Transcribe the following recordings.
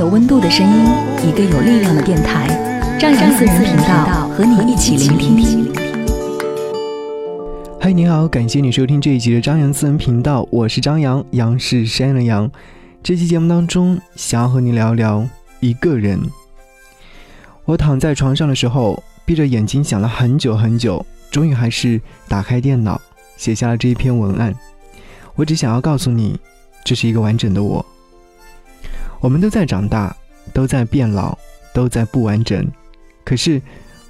有温度的声音，一个有力量的电台，张扬私人频道和你一起聆听。嗨，你好，感谢你收听这一集的张扬私人频道，我是张扬，杨是山的杨。这期节目当中，想要和你聊聊一个人。我躺在床上的时候，闭着眼睛想了很久很久，终于还是打开电脑，写下了这一篇文案。我只想要告诉你，这是一个完整的我。我们都在长大，都在变老，都在不完整。可是，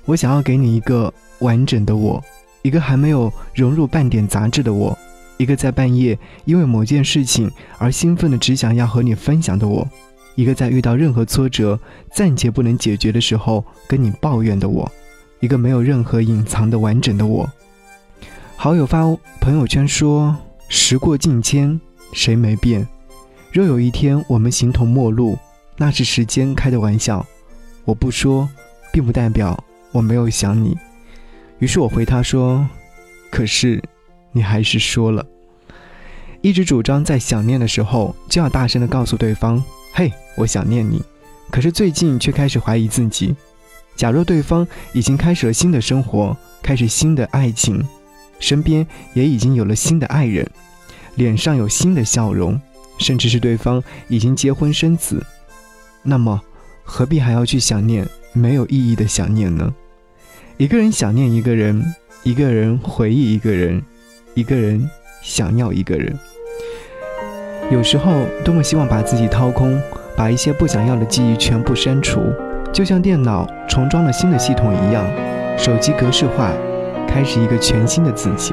我想要给你一个完整的我，一个还没有融入半点杂质的我，一个在半夜因为某件事情而兴奋的只想要和你分享的我，一个在遇到任何挫折暂且不能解决的时候跟你抱怨的我，一个没有任何隐藏的完整的我。好友发朋友圈说：“时过境迁，谁没变？”若有一天我们形同陌路，那是时间开的玩笑。我不说，并不代表我没有想你。于是我回他说：“可是，你还是说了。”一直主张在想念的时候就要大声的告诉对方：“嘿，我想念你。”可是最近却开始怀疑自己。假若对方已经开始了新的生活，开始新的爱情，身边也已经有了新的爱人，脸上有新的笑容。甚至是对方已经结婚生子，那么何必还要去想念没有意义的想念呢？一个人想念一个人，一个人回忆一个人，一个人想要一个人。有时候多么希望把自己掏空，把一些不想要的记忆全部删除，就像电脑重装了新的系统一样，手机格式化，开始一个全新的自己。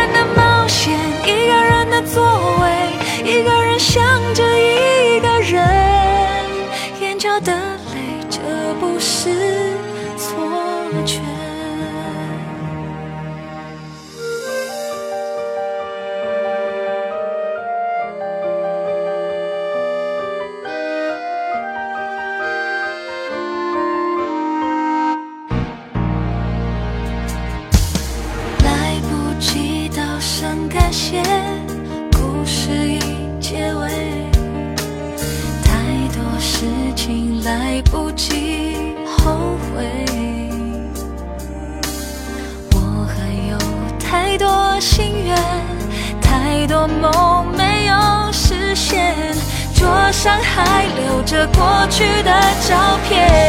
是过去的照片。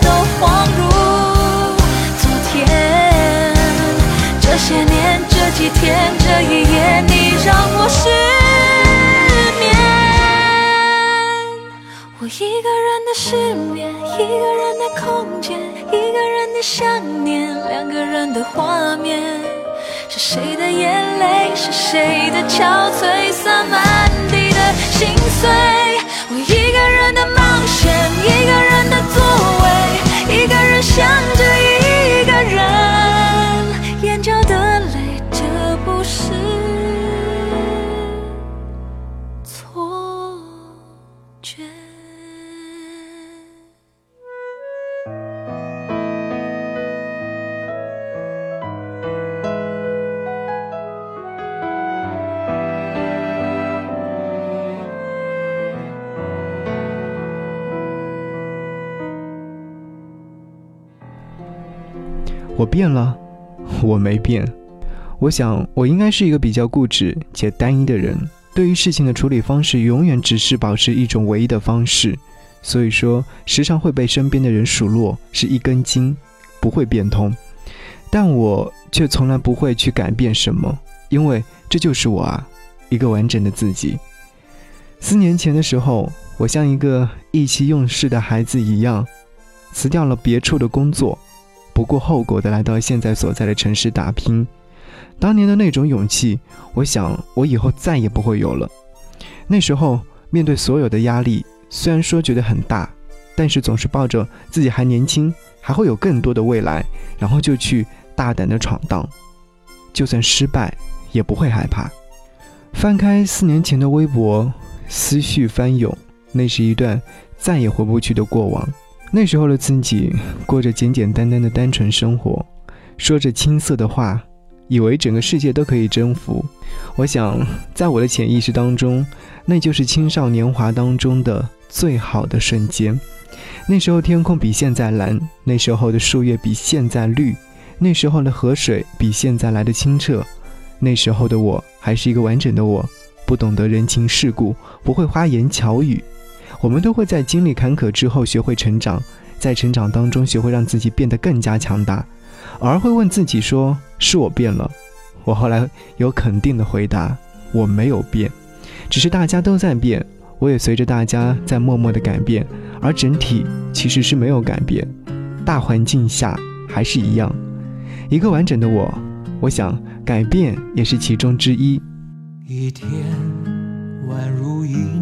都恍如昨天这些年这几天这一夜你让我失眠我一个人的失眠一个人的空间一个人的想念两个人的画面是谁的眼泪是谁的憔悴洒满地的心碎？我一个人的冒变了，我没变。我想，我应该是一个比较固执且单一的人，对于事情的处理方式，永远只是保持一种唯一的方式。所以说，时常会被身边的人数落是一根筋，不会变通。但我却从来不会去改变什么，因为这就是我啊，一个完整的自己。四年前的时候，我像一个意气用事的孩子一样，辞掉了别处的工作。不顾后果的来到现在所在的城市打拼，当年的那种勇气，我想我以后再也不会有了。那时候面对所有的压力，虽然说觉得很大，但是总是抱着自己还年轻，还会有更多的未来，然后就去大胆的闯荡，就算失败也不会害怕。翻开四年前的微博，思绪翻涌，那是一段再也回不去的过往。那时候的自己过着简简单单的单纯生活，说着青涩的话，以为整个世界都可以征服。我想，在我的潜意识当中，那就是青少年华当中的最好的瞬间。那时候天空比现在蓝，那时候的树叶比现在绿，那时候的河水比现在来的清澈。那时候的我还是一个完整的我，不懂得人情世故，不会花言巧语。我们都会在经历坎坷之后学会成长，在成长当中学会让自己变得更加强大，而会问自己说：“是我变了？”我后来有肯定的回答：“我没有变，只是大家都在变，我也随着大家在默默的改变，而整体其实是没有改变，大环境下还是一样，一个完整的我。我想改变也是其中之一。”一天宛如一。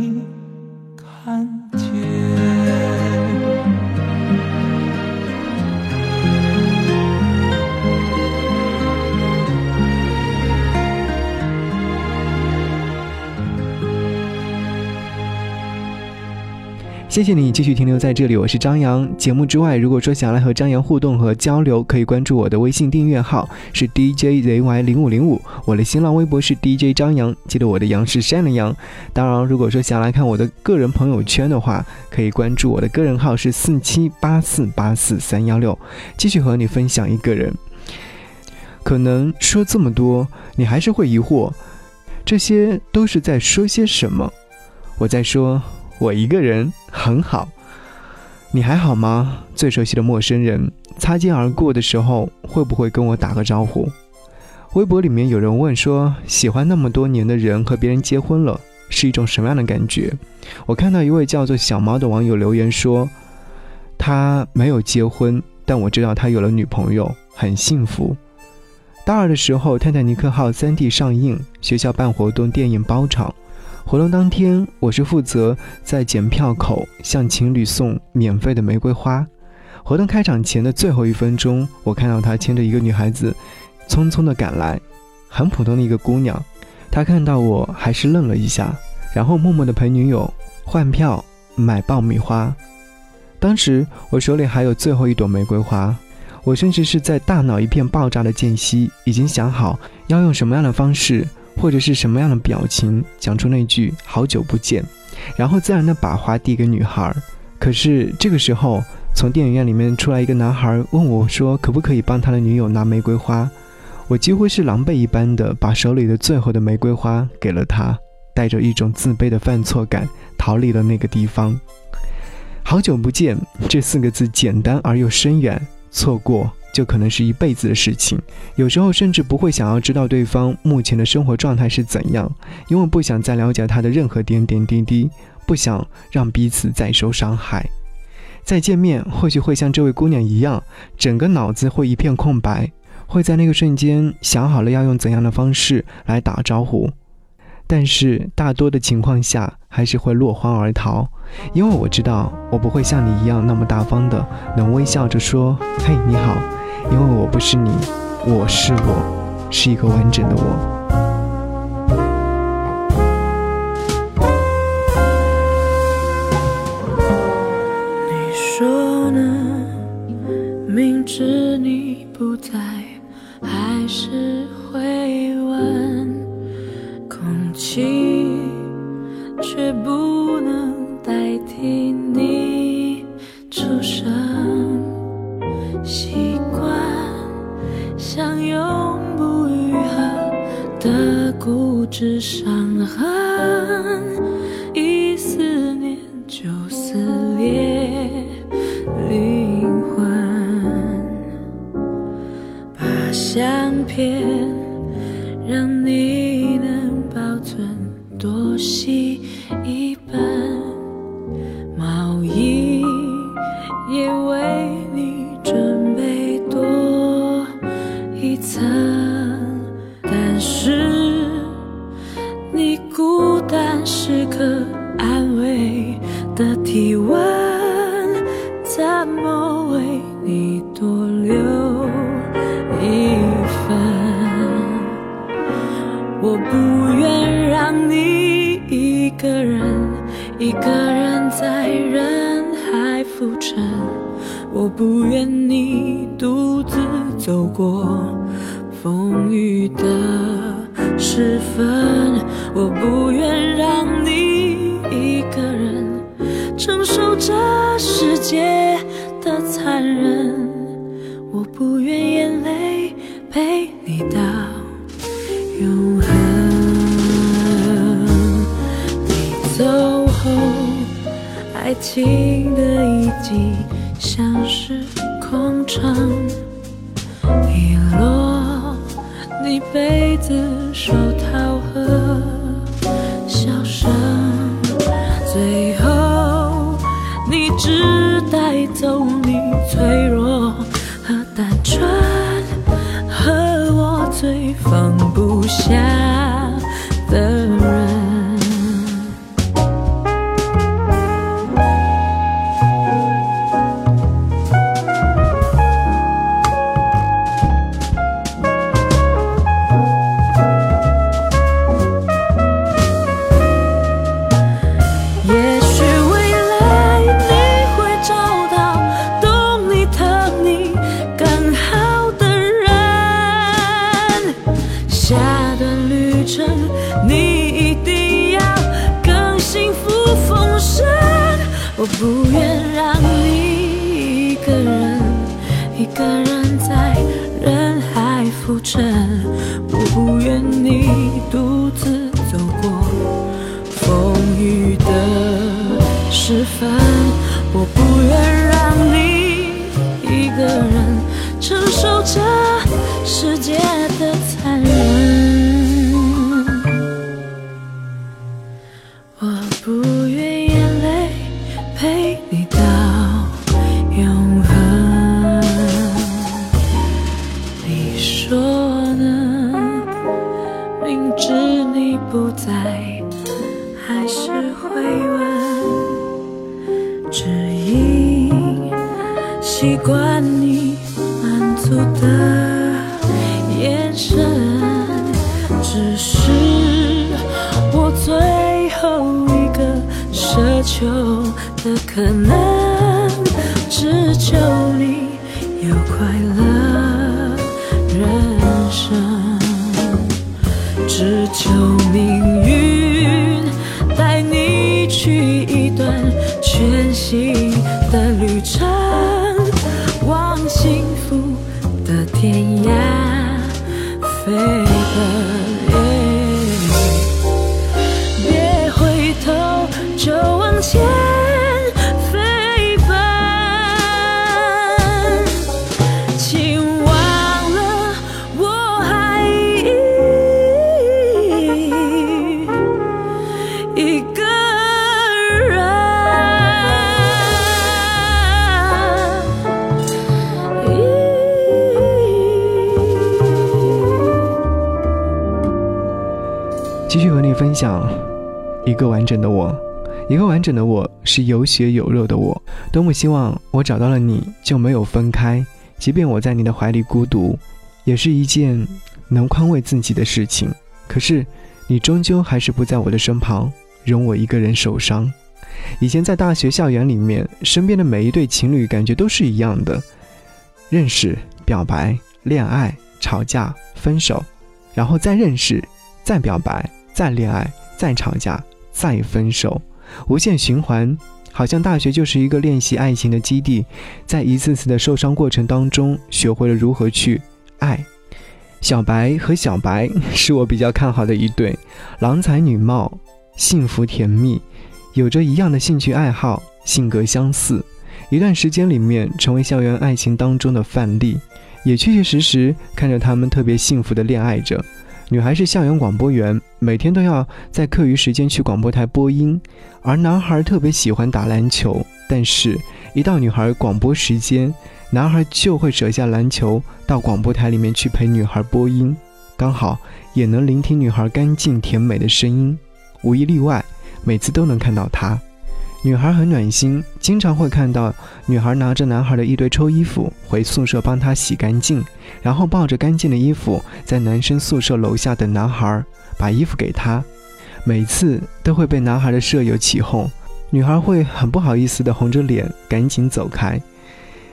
谢谢你继续停留在这里，我是张扬。节目之外，如果说想来和张扬互动和交流，可以关注我的微信订阅号是 DJZY 零五零五，我的新浪微博是 DJ 张扬，记得我的杨是山的杨。当然，如果说想来看我的个人朋友圈的话，可以关注我的个人号是四七八四八四三幺六，继续和你分享一个人。可能说这么多，你还是会疑惑，这些都是在说些什么？我在说。我一个人很好，你还好吗？最熟悉的陌生人，擦肩而过的时候，会不会跟我打个招呼？微博里面有人问说，喜欢那么多年的人和别人结婚了，是一种什么样的感觉？我看到一位叫做小猫的网友留言说，他没有结婚，但我知道他有了女朋友，很幸福。大二的时候，《泰坦尼克号》三 D 上映，学校办活动，电影包场。活动当天，我是负责在检票口向情侣送免费的玫瑰花。活动开场前的最后一分钟，我看到他牵着一个女孩子，匆匆地赶来，很普通的一个姑娘。他看到我还是愣了一下，然后默默地陪女友换票买爆米花。当时我手里还有最后一朵玫瑰花，我甚至是在大脑一片爆炸的间隙，已经想好要用什么样的方式。或者是什么样的表情讲出那句“好久不见”，然后自然的把花递给女孩。可是这个时候，从电影院里面出来一个男孩，问我说：“可不可以帮他的女友拿玫瑰花？”我几乎是狼狈一般的把手里的最后的玫瑰花给了他，带着一种自卑的犯错感逃离了那个地方。好久不见这四个字简单而又深远，错过。就可能是一辈子的事情，有时候甚至不会想要知道对方目前的生活状态是怎样，因为不想再了解他的任何点点滴滴，不想让彼此再受伤害。再见面，或许会像这位姑娘一样，整个脑子会一片空白，会在那个瞬间想好了要用怎样的方式来打招呼。但是大多的情况下还是会落荒而逃，因为我知道我不会像你一样那么大方的能微笑着说“嘿，你好”，因为我不是你，我是我，是一个完整的我。你说呢？明知你不在，还是会问。空气，却不能代替你出声。固执伤痕，一思念就撕裂灵魂，把相片个人，一个人在人海浮沉。我不愿你独自走过风雨的时分。我不愿让你一个人承受这世界的残忍。情的遗迹像是空城，遗落你被子、手套和笑声，最后你只带走你脆弱和单纯，和我最放不下。我不愿让你一个人，一个人在人海浮沉，我不愿你独自走过。风雨的时分，只因习惯你满足的眼神，只是我最后一个奢求的可能，只求你。有快乐人生，只求命的旅程，往幸福的天涯飞奔。个完整的我，一个完整的我是有血有肉的我。多么希望我找到了你就没有分开，即便我在你的怀里孤独，也是一件能宽慰自己的事情。可是你终究还是不在我的身旁，容我一个人受伤。以前在大学校园里面，身边的每一对情侣感觉都是一样的：认识、表白、恋爱、吵架、分手，然后再认识、再表白。再恋爱，再吵架，再分手，无限循环，好像大学就是一个练习爱情的基地，在一次次的受伤过程当中，学会了如何去爱。小白和小白 是我比较看好的一对，郎才女貌，幸福甜蜜，有着一样的兴趣爱好，性格相似，一段时间里面成为校园爱情当中的范例，也确确实实看着他们特别幸福的恋爱着。女孩是校园广播员，每天都要在课余时间去广播台播音，而男孩特别喜欢打篮球，但是，一到女孩广播时间，男孩就会舍下篮球到广播台里面去陪女孩播音，刚好也能聆听女孩干净甜美的声音，无一例外，每次都能看到她。女孩很暖心，经常会看到女孩拿着男孩的一堆臭衣服回宿舍帮他洗干净，然后抱着干净的衣服在男生宿舍楼下等男孩，把衣服给他，每次都会被男孩的舍友起哄，女孩会很不好意思的红着脸赶紧走开。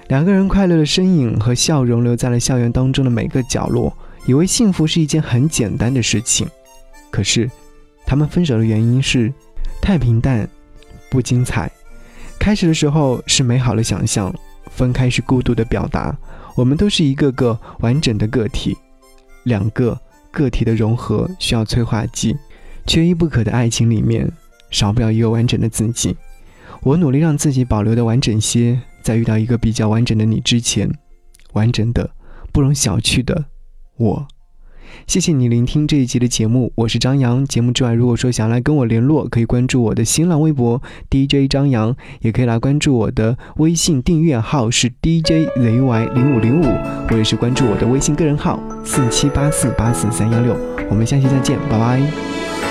两个人快乐的身影和笑容留在了校园当中的每个角落，以为幸福是一件很简单的事情。可是，他们分手的原因是太平淡，不精彩。开始的时候是美好的想象，分开是孤独的表达。我们都是一个个完整的个体，两个。个体的融合需要催化剂，缺一不可的爱情里面少不了一个完整的自己。我努力让自己保留的完整些，在遇到一个比较完整的你之前，完整的不容小觑的我。谢谢你聆听这一集的节目，我是张扬。节目之外，如果说想来跟我联络，可以关注我的新浪微博 DJ 张扬，也可以来关注我的微信订阅号是 DJZY 零五零五，或者是关注我的微信个人号四七八四八四三幺六。我们下期再见，拜拜。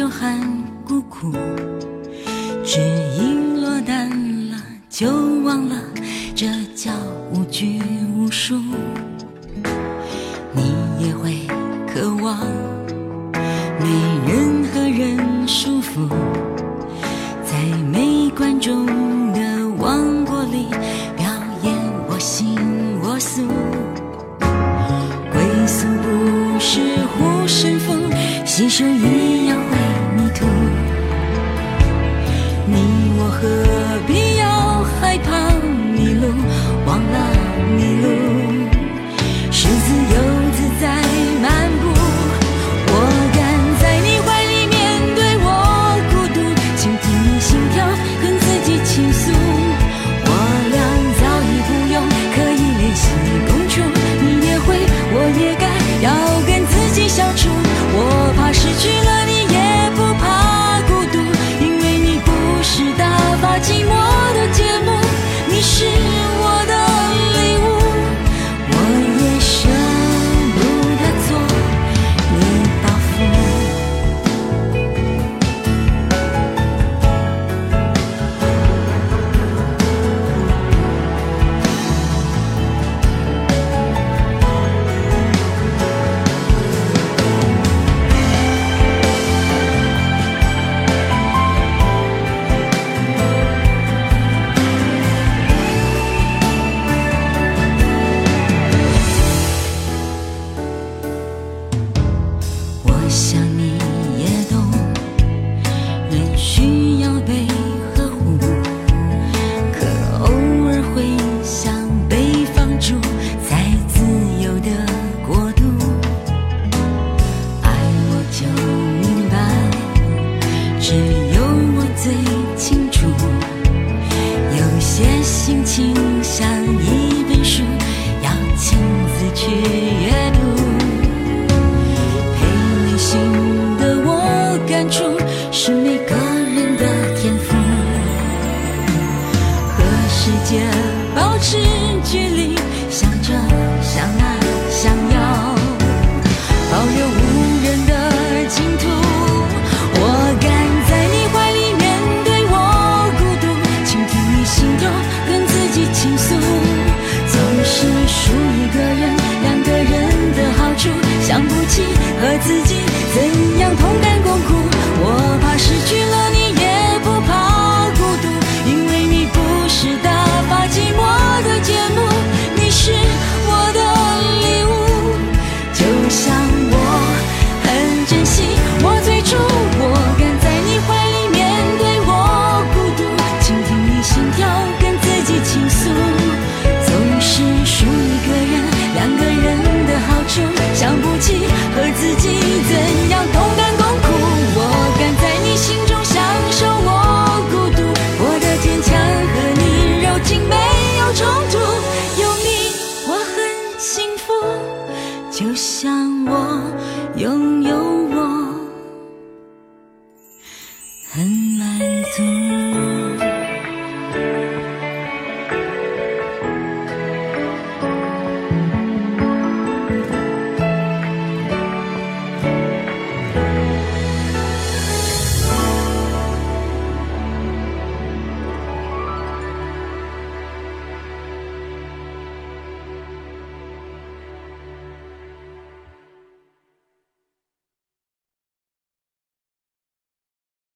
就喊孤苦，只因落单了就忘了，这叫无拘无束。你也会渴望没任何人束缚，在没观众的王国里表演我行我素。归宿不是护身符，信手一。